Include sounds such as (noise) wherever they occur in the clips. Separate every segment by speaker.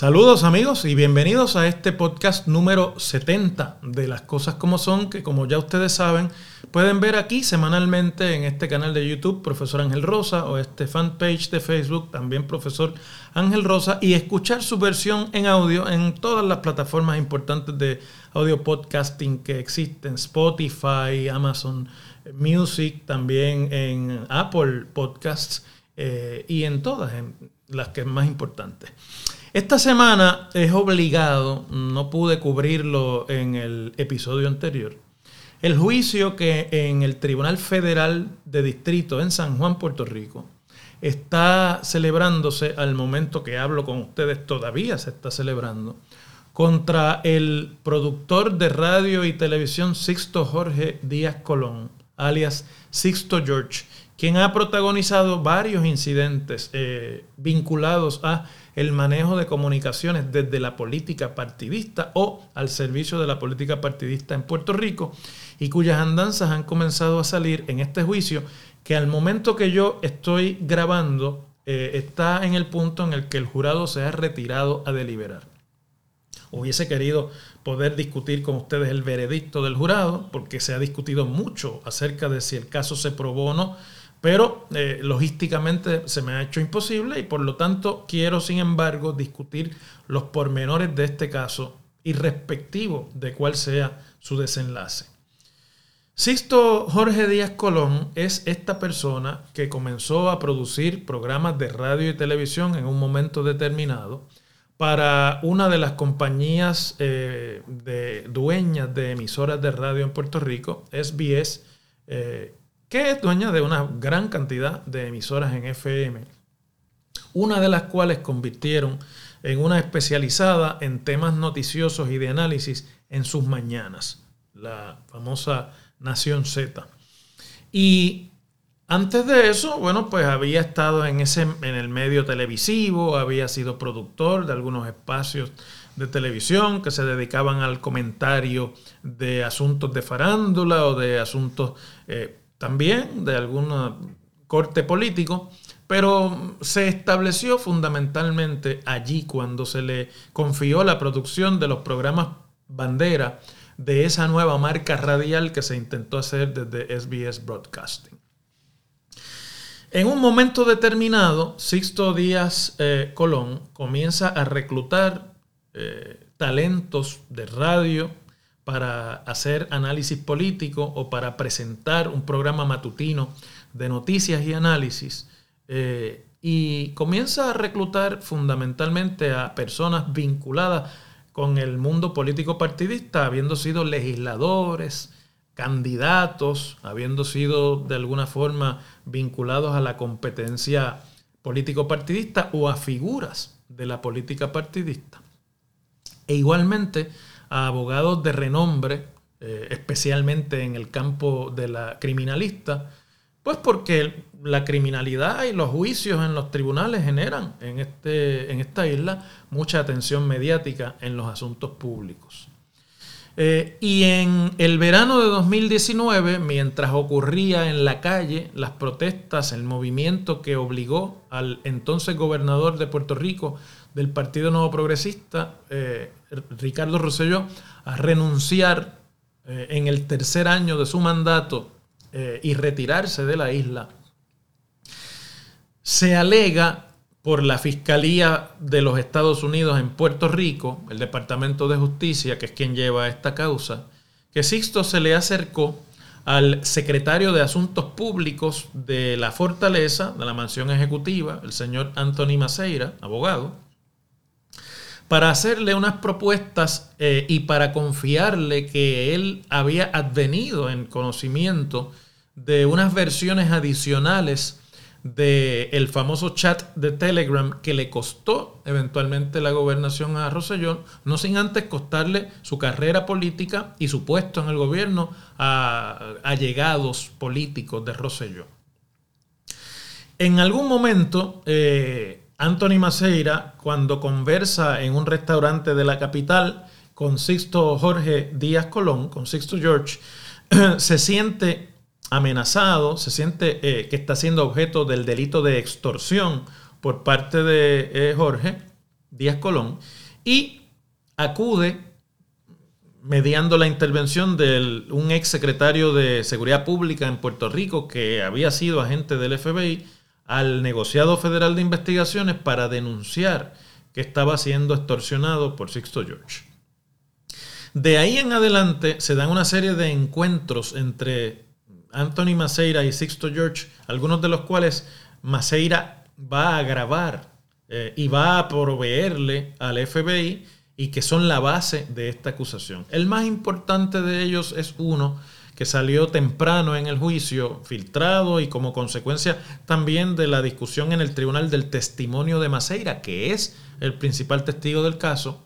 Speaker 1: Saludos amigos y bienvenidos a este podcast número 70 de las cosas como son, que como ya ustedes saben, pueden ver aquí semanalmente en este canal de YouTube, Profesor Ángel Rosa, o este fanpage de Facebook, también Profesor Ángel Rosa, y escuchar su versión en audio en todas las plataformas importantes de audio podcasting que existen, Spotify, Amazon Music, también en Apple Podcasts eh, y en todas, las que es más importantes. Esta semana es obligado, no pude cubrirlo en el episodio anterior, el juicio que en el Tribunal Federal de Distrito en San Juan, Puerto Rico, está celebrándose al momento que hablo con ustedes, todavía se está celebrando, contra el productor de radio y televisión Sixto Jorge Díaz Colón, alias Sixto George, quien ha protagonizado varios incidentes eh, vinculados a el manejo de comunicaciones desde la política partidista o al servicio de la política partidista en Puerto Rico y cuyas andanzas han comenzado a salir en este juicio que al momento que yo estoy grabando eh, está en el punto en el que el jurado se ha retirado a deliberar. Hubiese querido poder discutir con ustedes el veredicto del jurado, porque se ha discutido mucho acerca de si el caso se probó o no pero eh, logísticamente se me ha hecho imposible y por lo tanto quiero, sin embargo, discutir los pormenores de este caso y respectivo de cuál sea su desenlace. Sixto Jorge Díaz Colón es esta persona que comenzó a producir programas de radio y televisión en un momento determinado para una de las compañías eh, de dueñas de emisoras de radio en Puerto Rico, SBS, eh, que es dueña de una gran cantidad de emisoras en FM, una de las cuales convirtieron en una especializada en temas noticiosos y de análisis en sus mañanas, la famosa Nación Z. Y antes de eso, bueno, pues había estado en, ese, en el medio televisivo, había sido productor de algunos espacios de televisión que se dedicaban al comentario de asuntos de farándula o de asuntos eh, también de algún corte político, pero se estableció fundamentalmente allí cuando se le confió la producción de los programas bandera de esa nueva marca radial que se intentó hacer desde SBS Broadcasting. En un momento determinado, Sixto Díaz eh, Colón comienza a reclutar eh, talentos de radio, para hacer análisis político o para presentar un programa matutino de noticias y análisis. Eh, y comienza a reclutar fundamentalmente a personas vinculadas con el mundo político partidista, habiendo sido legisladores, candidatos, habiendo sido de alguna forma vinculados a la competencia político partidista o a figuras de la política partidista. E igualmente a abogados de renombre, eh, especialmente en el campo de la criminalista, pues porque la criminalidad y los juicios en los tribunales generan en, este, en esta isla mucha atención mediática en los asuntos públicos. Eh, y en el verano de 2019, mientras ocurría en la calle las protestas, el movimiento que obligó al entonces gobernador de Puerto Rico del Partido Nuevo Progresista, eh, Ricardo Rosselló, a renunciar eh, en el tercer año de su mandato y retirarse de la isla, se alega por la Fiscalía de los Estados Unidos en Puerto Rico, el Departamento de Justicia, que es quien lleva esta causa, que Sixto se le acercó al secretario de Asuntos Públicos de la Fortaleza, de la Mansión Ejecutiva, el señor Anthony Maceira, abogado, para hacerle unas propuestas eh, y para confiarle que él había advenido en conocimiento de unas versiones adicionales del famoso chat de Telegram que le costó eventualmente la gobernación a Rosellón, no sin antes costarle su carrera política y su puesto en el gobierno a allegados políticos de Rosellón. En algún momento, eh, Anthony Maceira, cuando conversa en un restaurante de la capital con Sixto Jorge Díaz Colón, con Sixto George, (clears throat) se siente amenazado, se siente eh, que está siendo objeto del delito de extorsión por parte de eh, Jorge Díaz Colón y acude mediando la intervención de un ex secretario de Seguridad Pública en Puerto Rico que había sido agente del FBI al negociado federal de investigaciones para denunciar que estaba siendo extorsionado por Sixto George. De ahí en adelante se dan una serie de encuentros entre Anthony Maceira y Sixto George, algunos de los cuales Maceira va a grabar eh, y va a proveerle al FBI y que son la base de esta acusación. El más importante de ellos es uno que salió temprano en el juicio, filtrado y como consecuencia también de la discusión en el tribunal del testimonio de Maceira, que es el principal testigo del caso,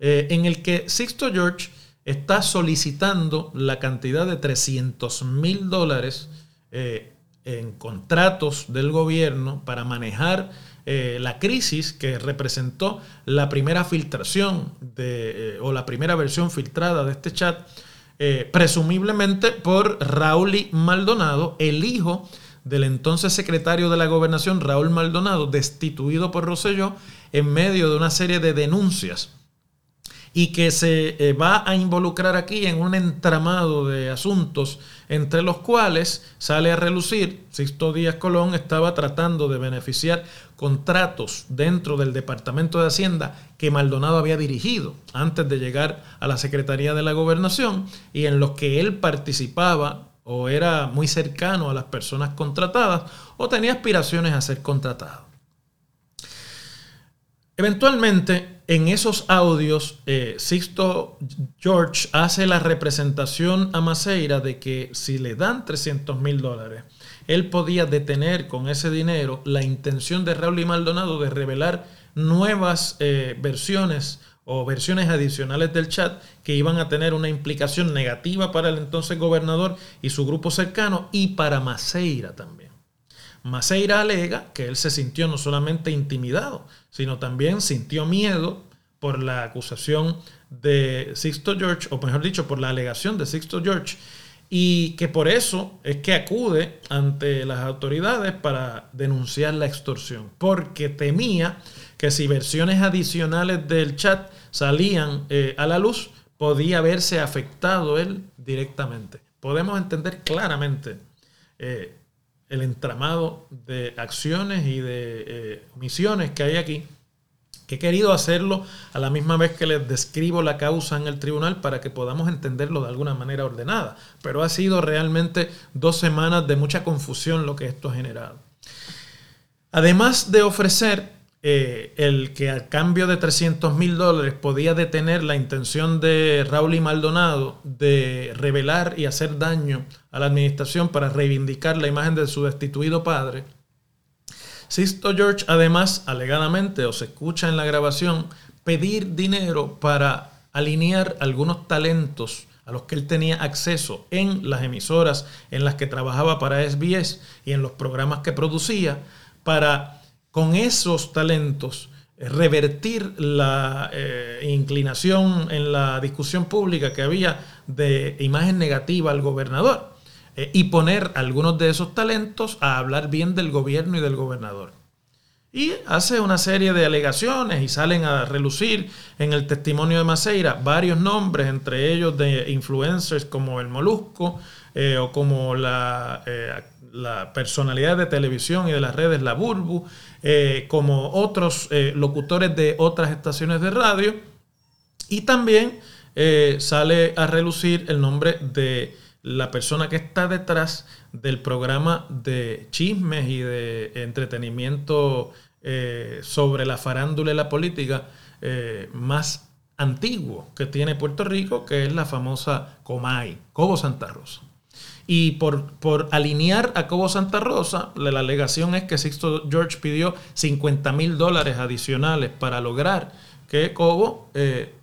Speaker 1: eh, en el que Sixto George está solicitando la cantidad de 300 mil dólares eh, en contratos del gobierno para manejar eh, la crisis que representó la primera filtración de, o la primera versión filtrada de este chat eh, presumiblemente por Raúl Maldonado, el hijo del entonces secretario de la gobernación, Raúl Maldonado, destituido por Rosselló en medio de una serie de denuncias y que se eh, va a involucrar aquí en un entramado de asuntos entre los cuales sale a relucir, Sixto Díaz Colón estaba tratando de beneficiar contratos dentro del Departamento de Hacienda que Maldonado había dirigido antes de llegar a la Secretaría de la Gobernación y en los que él participaba o era muy cercano a las personas contratadas o tenía aspiraciones a ser contratado. Eventualmente, en esos audios, eh, Sixto George hace la representación a Maceira de que si le dan 300 mil dólares, él podía detener con ese dinero la intención de Raúl y Maldonado de revelar nuevas eh, versiones o versiones adicionales del chat que iban a tener una implicación negativa para el entonces gobernador y su grupo cercano y para Maceira también. Maceira alega que él se sintió no solamente intimidado, sino también sintió miedo por la acusación de Sixto George, o mejor dicho, por la alegación de Sixto George, y que por eso es que acude ante las autoridades para denunciar la extorsión, porque temía que si versiones adicionales del chat salían eh, a la luz, podía verse afectado él directamente. Podemos entender claramente eh, el entramado de acciones y de eh, misiones que hay aquí, que he querido hacerlo a la misma vez que les describo la causa en el tribunal para que podamos entenderlo de alguna manera ordenada. Pero ha sido realmente dos semanas de mucha confusión lo que esto ha generado. Además de ofrecer eh, el que a cambio de 300 mil dólares podía detener la intención de Raúl y Maldonado de revelar y hacer daño a la administración para reivindicar la imagen de su destituido padre. Sisto George además, alegadamente, o se escucha en la grabación, pedir dinero para alinear algunos talentos a los que él tenía acceso en las emisoras en las que trabajaba para SBS y en los programas que producía para con esos talentos eh, revertir la eh, inclinación en la discusión pública que había de imagen negativa al gobernador eh, y poner algunos de esos talentos a hablar bien del gobierno y del gobernador. Y hace una serie de alegaciones y salen a relucir en el testimonio de Maceira varios nombres, entre ellos de influencers como el Molusco o como la, la personalidad de televisión y de las redes, la Burbu, eh, como otros eh, locutores de otras estaciones de radio. Y también eh, sale a relucir el nombre de la persona que está detrás del programa de chismes y de entretenimiento sobre la farándula y la política más antiguo que tiene Puerto Rico, que es la famosa Comay, Cobo Santa Rosa. Y por, por alinear a Cobo Santa Rosa, la, alegación es que Sixto George pidió 50 mil dólares adicionales para lograr que Cobo eh,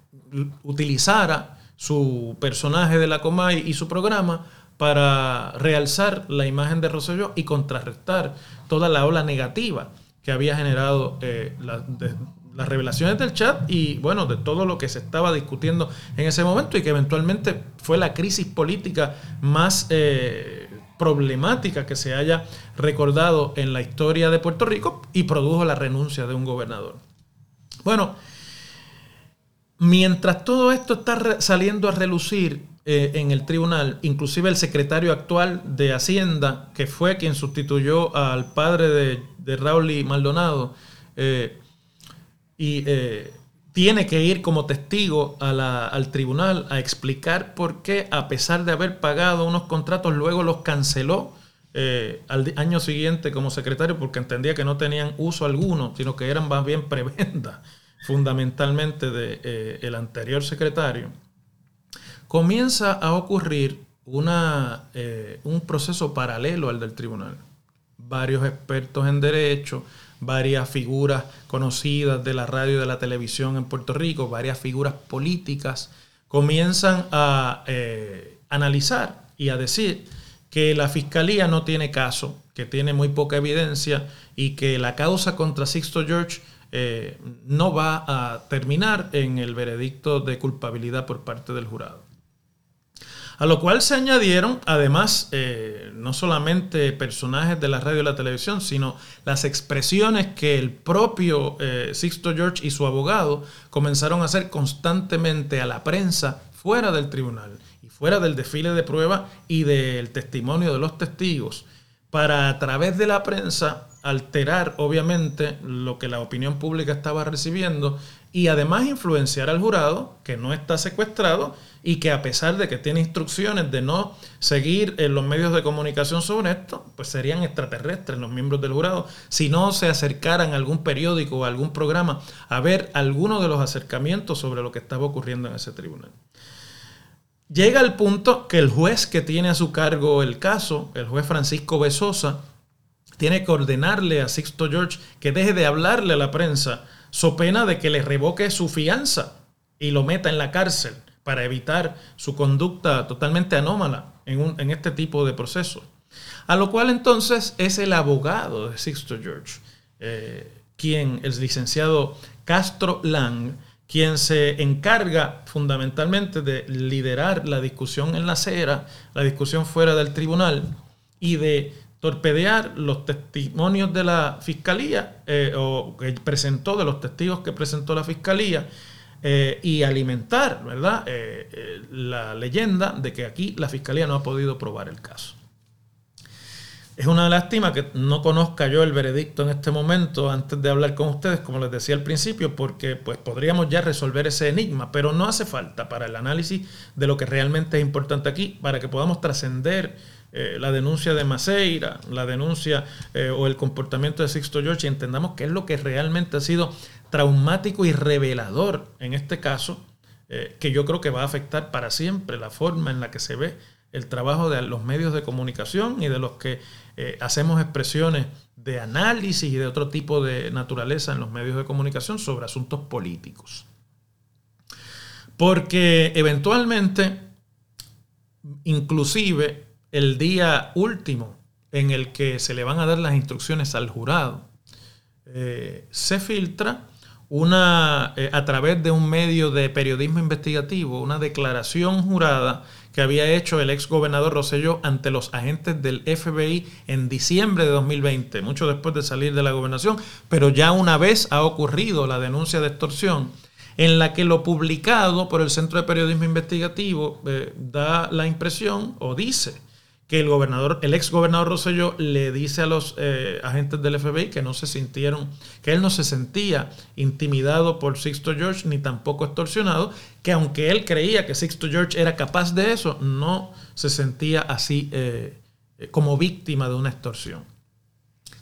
Speaker 1: utilizara su personaje de la Comay y su programa para realzar la imagen de Rosselló y contrarrestar toda la ola negativa que había generado eh, la, las revelaciones del chat y bueno, de todo lo que se estaba discutiendo en ese momento y que eventualmente fue la crisis política más eh, problemática que se haya recordado en la historia de Puerto Rico y produjo la renuncia de un gobernador. Bueno, mientras todo esto está saliendo a relucir eh, en el tribunal, inclusive el secretario actual de Hacienda, que fue quien sustituyó al padre de, de Raúl Maldonado, eh, y eh, tiene que ir como testigo al tribunal a explicar por qué, a pesar de haber pagado unos contratos, luego los canceló eh, al año siguiente como secretario porque entendía que no tenían uso alguno, sino que eran más bien prebenda (laughs) fundamentalmente del de, eh, anterior secretario. Comienza a ocurrir una, un proceso paralelo al del tribunal. Varios expertos en derecho, varias figuras conocidas de la radio y de la televisión en Puerto Rico, varias figuras políticas, comienzan a eh, analizar y a decir que la fiscalía no tiene caso, que tiene muy poca evidencia y que la causa contra Sixto George eh, no va a terminar en el veredicto de culpabilidad por parte del jurado. A lo cual se añadieron, además, eh, no solamente personajes de la radio y la televisión, sino las expresiones que el propio eh, Sixto George y su abogado comenzaron a hacer constantemente a la prensa fuera del tribunal y fuera del desfile de prueba y del testimonio de los testigos, para a través de la prensa alterar, obviamente, lo que la opinión pública estaba recibiendo y además influenciar al jurado, que no está secuestrado, y que a pesar de que tiene instrucciones de no seguir en los medios de comunicación sobre esto, pues serían extraterrestres los miembros del jurado si no se acercaran a algún periódico o algún programa a ver alguno de los acercamientos sobre lo que estaba ocurriendo en ese tribunal. Llega el punto que el juez que tiene a su cargo el caso, el juez Francisco Besosa, tiene que ordenarle a Sixto George que deje de hablarle a la prensa, so pena de que le revoque su fianza y lo meta en la cárcel para evitar su conducta totalmente anómala en, este tipo de procesos. A lo cual entonces es el abogado de Sixto George, eh, quien, el licenciado Castro Lang, quien se encarga fundamentalmente de liderar la discusión en la acera, la discusión fuera del tribunal y de torpedear los testimonios de la fiscalía eh, o que presentó, de los testigos que presentó la fiscalía eh, y alimentar ¿verdad? Eh, eh, la leyenda de que aquí la fiscalía no ha podido probar el caso. Es una lástima que no conozca yo el veredicto en este momento antes de hablar con ustedes, como les decía al principio, porque pues, podríamos ya resolver ese enigma, pero no hace falta para el análisis de lo que realmente es importante aquí, para que podamos trascender la denuncia de Maceira, la denuncia o el comportamiento de Sixto George y entendamos qué es lo que realmente ha sido traumático y revelador en este caso, eh, que yo creo que va a afectar para siempre la forma en la que se ve el trabajo de los medios de comunicación y de los que eh, hacemos expresiones de análisis y de otro tipo de naturaleza en los medios de comunicación sobre asuntos políticos. Porque eventualmente, inclusive el día último en el que se le van a dar las instrucciones al jurado, eh, se filtra una, eh, a través de un medio de periodismo investigativo, una declaración jurada que había hecho el ex gobernador Rosselló ante los agentes del FBI en diciembre de 2020, mucho después de salir de la gobernación, pero ya una vez ha ocurrido la denuncia de extorsión, en la que lo publicado por el Centro de Periodismo Investigativo eh, da la impresión o dice que el gobernador, el ex gobernador Rosselló le dice a los eh, agentes del FBI que no se sintieron, que él no se sentía intimidado por Sixto George ni tampoco extorsionado, que aunque él creía que Sixto George era capaz de eso, no se sentía así eh, como víctima de una extorsión.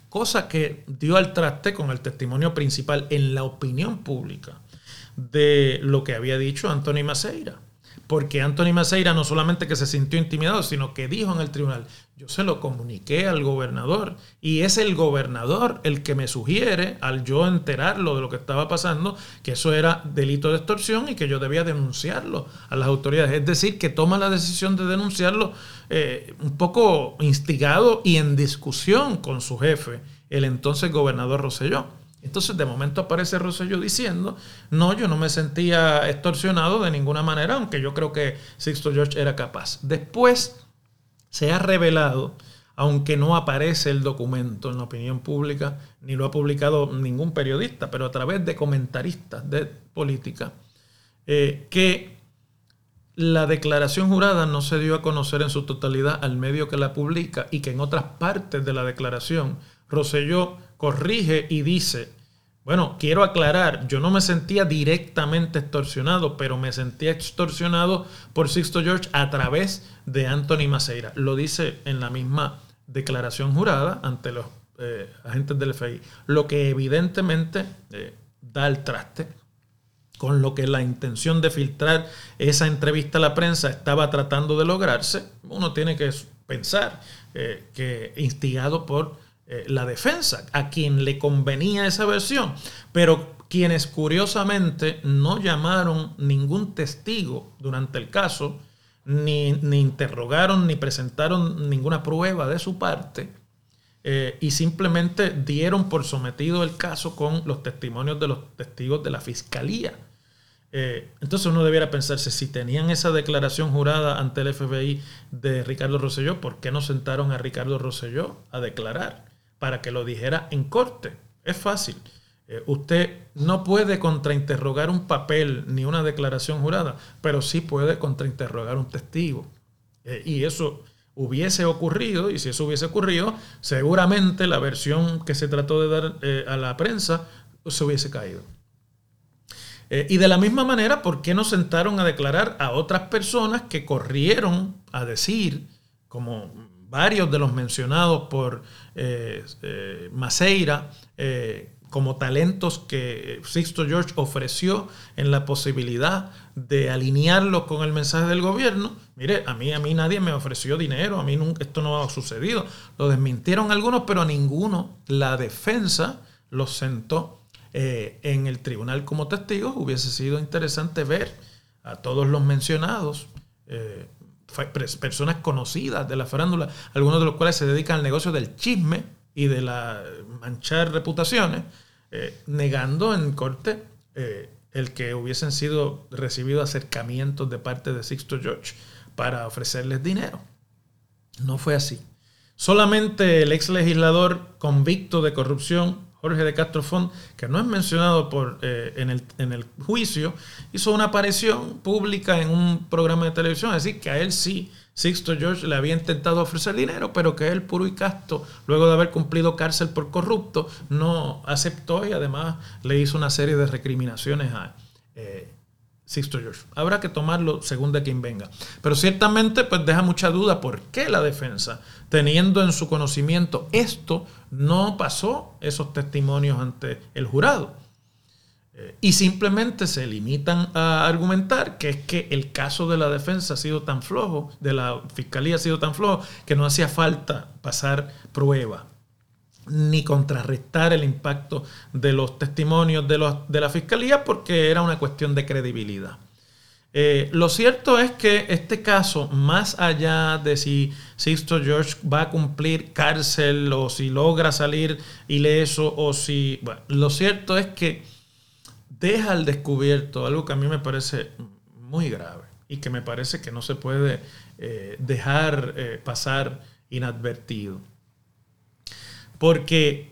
Speaker 1: Cosa que dio al traste con el testimonio principal en la opinión pública de lo que había dicho Anthony Maceira porque Anthony Maceira no solamente que se sintió intimidado, sino que dijo en el tribunal, yo se lo comuniqué al gobernador y es el gobernador el que me sugiere, al yo enterarlo de lo que estaba pasando, que eso era delito de extorsión y que yo debía denunciarlo a las autoridades. Es decir, que toma la decisión de denunciarlo eh, un poco instigado y en discusión con su jefe, el entonces gobernador Roselló Entonces de momento aparece Rosselló diciendo, no, yo no me sentía extorsionado de ninguna manera, aunque yo creo que Sixto George era capaz. Después se ha revelado, aunque no aparece el documento en la opinión pública, ni lo ha publicado ningún periodista, pero a través de comentaristas de política, eh, que la declaración jurada no se dio a conocer en su totalidad al medio que la publica y que en otras partes de la declaración Rosselló corrige y dice, bueno, quiero aclarar, yo no me sentía directamente extorsionado, pero me sentía extorsionado por Sixto George a través de Anthony Maceira. Lo dice en la misma declaración jurada ante los eh, agentes del FBI, lo que evidentemente eh, da el traste con lo que la intención de filtrar esa entrevista a la prensa estaba tratando de lograrse, uno tiene que pensar eh, que instigado por eh, la defensa, a quien le convenía esa versión, pero quienes curiosamente no llamaron ningún testigo durante el caso, ni, interrogaron, ni presentaron ninguna prueba de su parte, eh, y simplemente dieron por sometido el caso con los testimonios de los testigos de la fiscalía. Eh, entonces uno debiera pensarse, si tenían esa declaración jurada ante el FBI de Ricardo Rosselló, ¿por qué no sentaron a Ricardo Rosselló a declarar? Para que lo dijera en corte. Es fácil. Eh, usted no puede contrainterrogar un papel ni una declaración jurada, pero sí puede contrainterrogar un testigo. Eh, y eso hubiese ocurrido, y si eso hubiese ocurrido, seguramente la versión que se trató de dar eh, a la prensa se hubiese caído. y de la misma manera, ¿por qué no sentaron a declarar a otras personas que corrieron a decir, como varios de los mencionados por eh, eh, Maceira eh, como talentos que Sixto George ofreció en la posibilidad de alinearlos con el mensaje del gobierno. Mire, a mí, a mí nadie me ofreció dinero, a mí nunca, esto no ha sucedido. Lo desmintieron algunos, pero a ninguno la defensa los sentó en el tribunal como testigos. Hubiese sido interesante ver a todos los mencionados personas conocidas de la farándula, algunos de los cuales se dedican al negocio del chisme y de la manchar reputaciones, eh, negando en corte eh, el que hubiesen sido recibidos acercamientos de parte de Sixto George para ofrecerles dinero. No fue así. Solamente el ex legislador convicto de corrupción Jorge de Castro Font, que no es mencionado por, eh, en, el, en, el, juicio, hizo una aparición pública en un programa de televisión, decir, que a él sí, Sixto George le había intentado ofrecer dinero, pero que él, puro y casto, luego de haber cumplido cárcel por corrupto, no aceptó y además le hizo una serie de recriminaciones a, eh, Sixto George. Habrá que tomarlo según de quien venga. Pero ciertamente pues deja mucha duda por qué la defensa, teniendo en su conocimiento esto, no pasó esos testimonios ante el jurado. Eh, y simplemente se limitan a argumentar que es que el caso de la defensa ha sido tan flojo, de la fiscalía ha sido tan flojo, que no hacía falta pasar prueba ni contrarrestar el impacto de los testimonios de, los, de la fiscalía porque era una cuestión de credibilidad. Eh, lo cierto es que este caso, más allá de si Sixto George va a cumplir cárcel o si logra salir ileso o si... Lo cierto es que deja al descubierto algo que a mí me parece muy grave y que me parece que no se puede eh, dejar eh, pasar inadvertido. Porque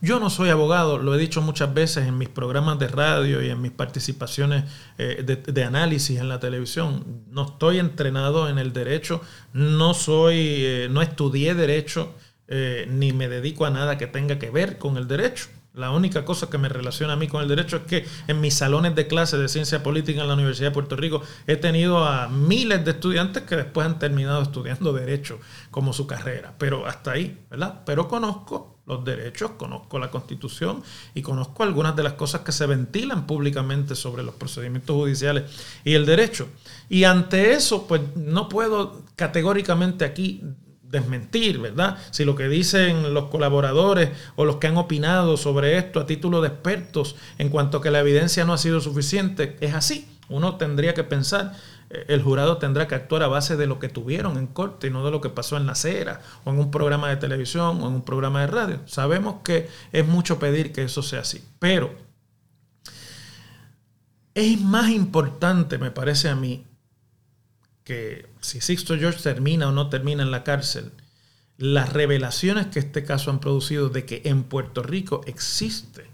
Speaker 1: yo no soy abogado, lo he dicho muchas veces en mis programas de radio y en mis participaciones eh, de, análisis en la televisión. No estoy entrenado en el derecho, no soy, eh, no estudié derecho, eh, ni me dedico a nada que tenga que ver con el derecho. La única cosa que me relaciona a mí con el derecho es que en mis salones de clase de ciencia política en la Universidad de Puerto Rico he tenido a miles de estudiantes que después han terminado estudiando derecho como su carrera. Pero hasta ahí, ¿verdad? Pero conozco los derechos, conozco la constitución y conozco algunas de las cosas que se ventilan públicamente sobre los procedimientos judiciales y el derecho. Y ante eso, pues no puedo categóricamente aquí desmentir, ¿verdad? Si lo que dicen los colaboradores o los que han opinado sobre esto a título de expertos en cuanto a que la evidencia no ha sido suficiente, es así. Uno tendría que pensar eh, el jurado tendrá que actuar a base de lo que tuvieron en corte y no de lo que pasó en la acera o en un programa de televisión o en un programa de radio. Sabemos que es mucho pedir que eso sea así, pero es más importante, me parece a mí, que si Sixto George termina o no termina en la cárcel, las revelaciones que este caso han producido de que en Puerto Rico existe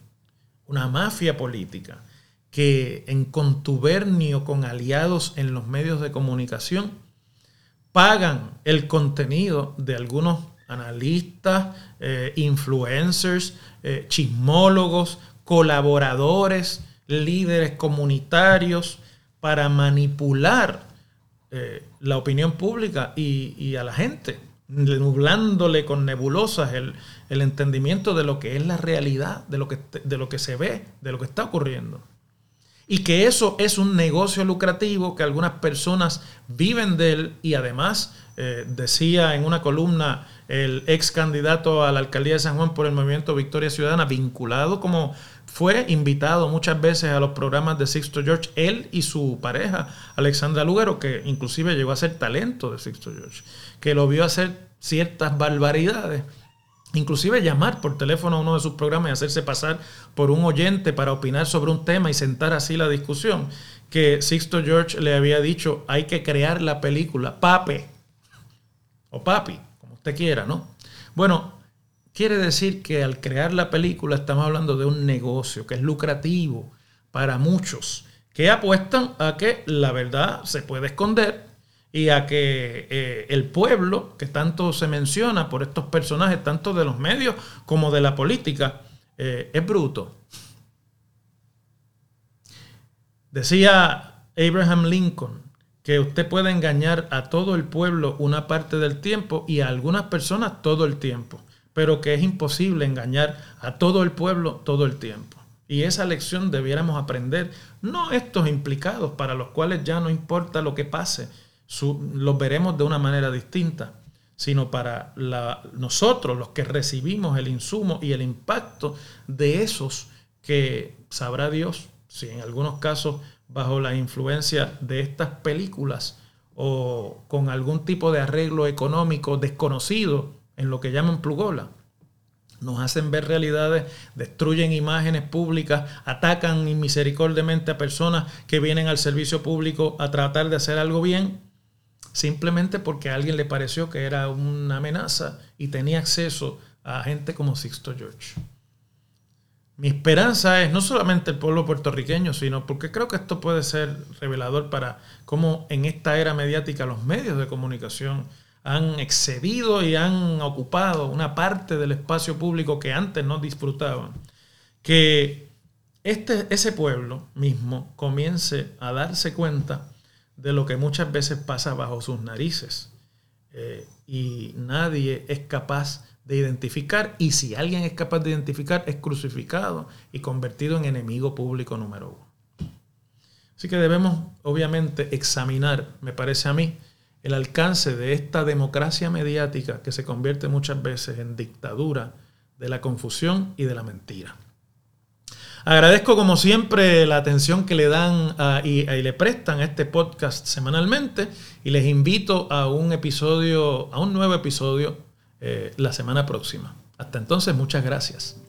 Speaker 1: una mafia política que en contubernio con aliados en los medios de comunicación pagan el contenido de algunos analistas, eh, influencers, eh, chismólogos, colaboradores, líderes comunitarios para manipular eh, la opinión pública y a la gente nublándole con nebulosas el, entendimiento de lo que es la realidad, de lo que, de lo que se ve, de lo que está ocurriendo. Y que eso es un negocio lucrativo que algunas personas viven de él y además eh, decía en una columna el ex candidato a la alcaldía de San Juan por el movimiento Victoria Ciudadana, vinculado como fue invitado muchas veces a los programas de Sixto George, él y su pareja, Alexandra Lugaro, que inclusive llegó a ser talento de Sixto George, que lo vio hacer ciertas barbaridades. Inclusive llamar por teléfono a uno de sus programas y hacerse pasar por un oyente para opinar sobre un tema y sentar así la discusión. Que Sixto George le había dicho, hay que crear la película, pape, o papi, usted quiera, ¿no? Bueno, quiere decir que al crear la película estamos hablando de un negocio que es lucrativo para muchos, que apuestan a que la verdad se puede esconder y a que eh, el pueblo, que tanto se menciona por estos personajes, tanto de los medios como de la política, eh, es bruto. Decía Abraham Lincoln, que usted puede engañar a todo el pueblo una parte del tiempo y a algunas personas todo el tiempo, pero que es imposible engañar a todo el pueblo todo el tiempo. Y esa lección debiéramos aprender, no estos implicados para los cuales ya no importa lo que pase, los veremos de una manera distinta, sino para nosotros, los que recibimos el insumo y el impacto de esos que sabrá Dios, si en algunos casos bajo la influencia de estas películas o con algún tipo de arreglo económico desconocido en lo que llaman plugola. Nos hacen ver realidades, destruyen imágenes públicas, atacan inmisericordiamente a personas que vienen al servicio público a tratar de hacer algo bien, simplemente porque a alguien le pareció que era una amenaza y tenía acceso a gente como Sixto George. Mi esperanza es no solamente el pueblo puertorriqueño, sino porque creo que esto puede ser revelador para cómo en esta era mediática los medios de comunicación han excedido y han ocupado una parte del espacio público que antes no disfrutaban. Que este, ese pueblo mismo comience a darse cuenta de lo que muchas veces pasa bajo sus narices. Eh, y nadie es capaz de identificar, y si alguien es capaz de identificar, es crucificado y convertido en enemigo público número uno. Así que debemos, obviamente, examinar, me parece a mí, el alcance de esta democracia mediática que se convierte muchas veces en dictadura de la confusión y de la mentira. Agradezco como siempre la atención que le dan y, le prestan a este podcast semanalmente y les invito a un episodio, a un nuevo episodio eh, la semana próxima. Hasta entonces, muchas gracias.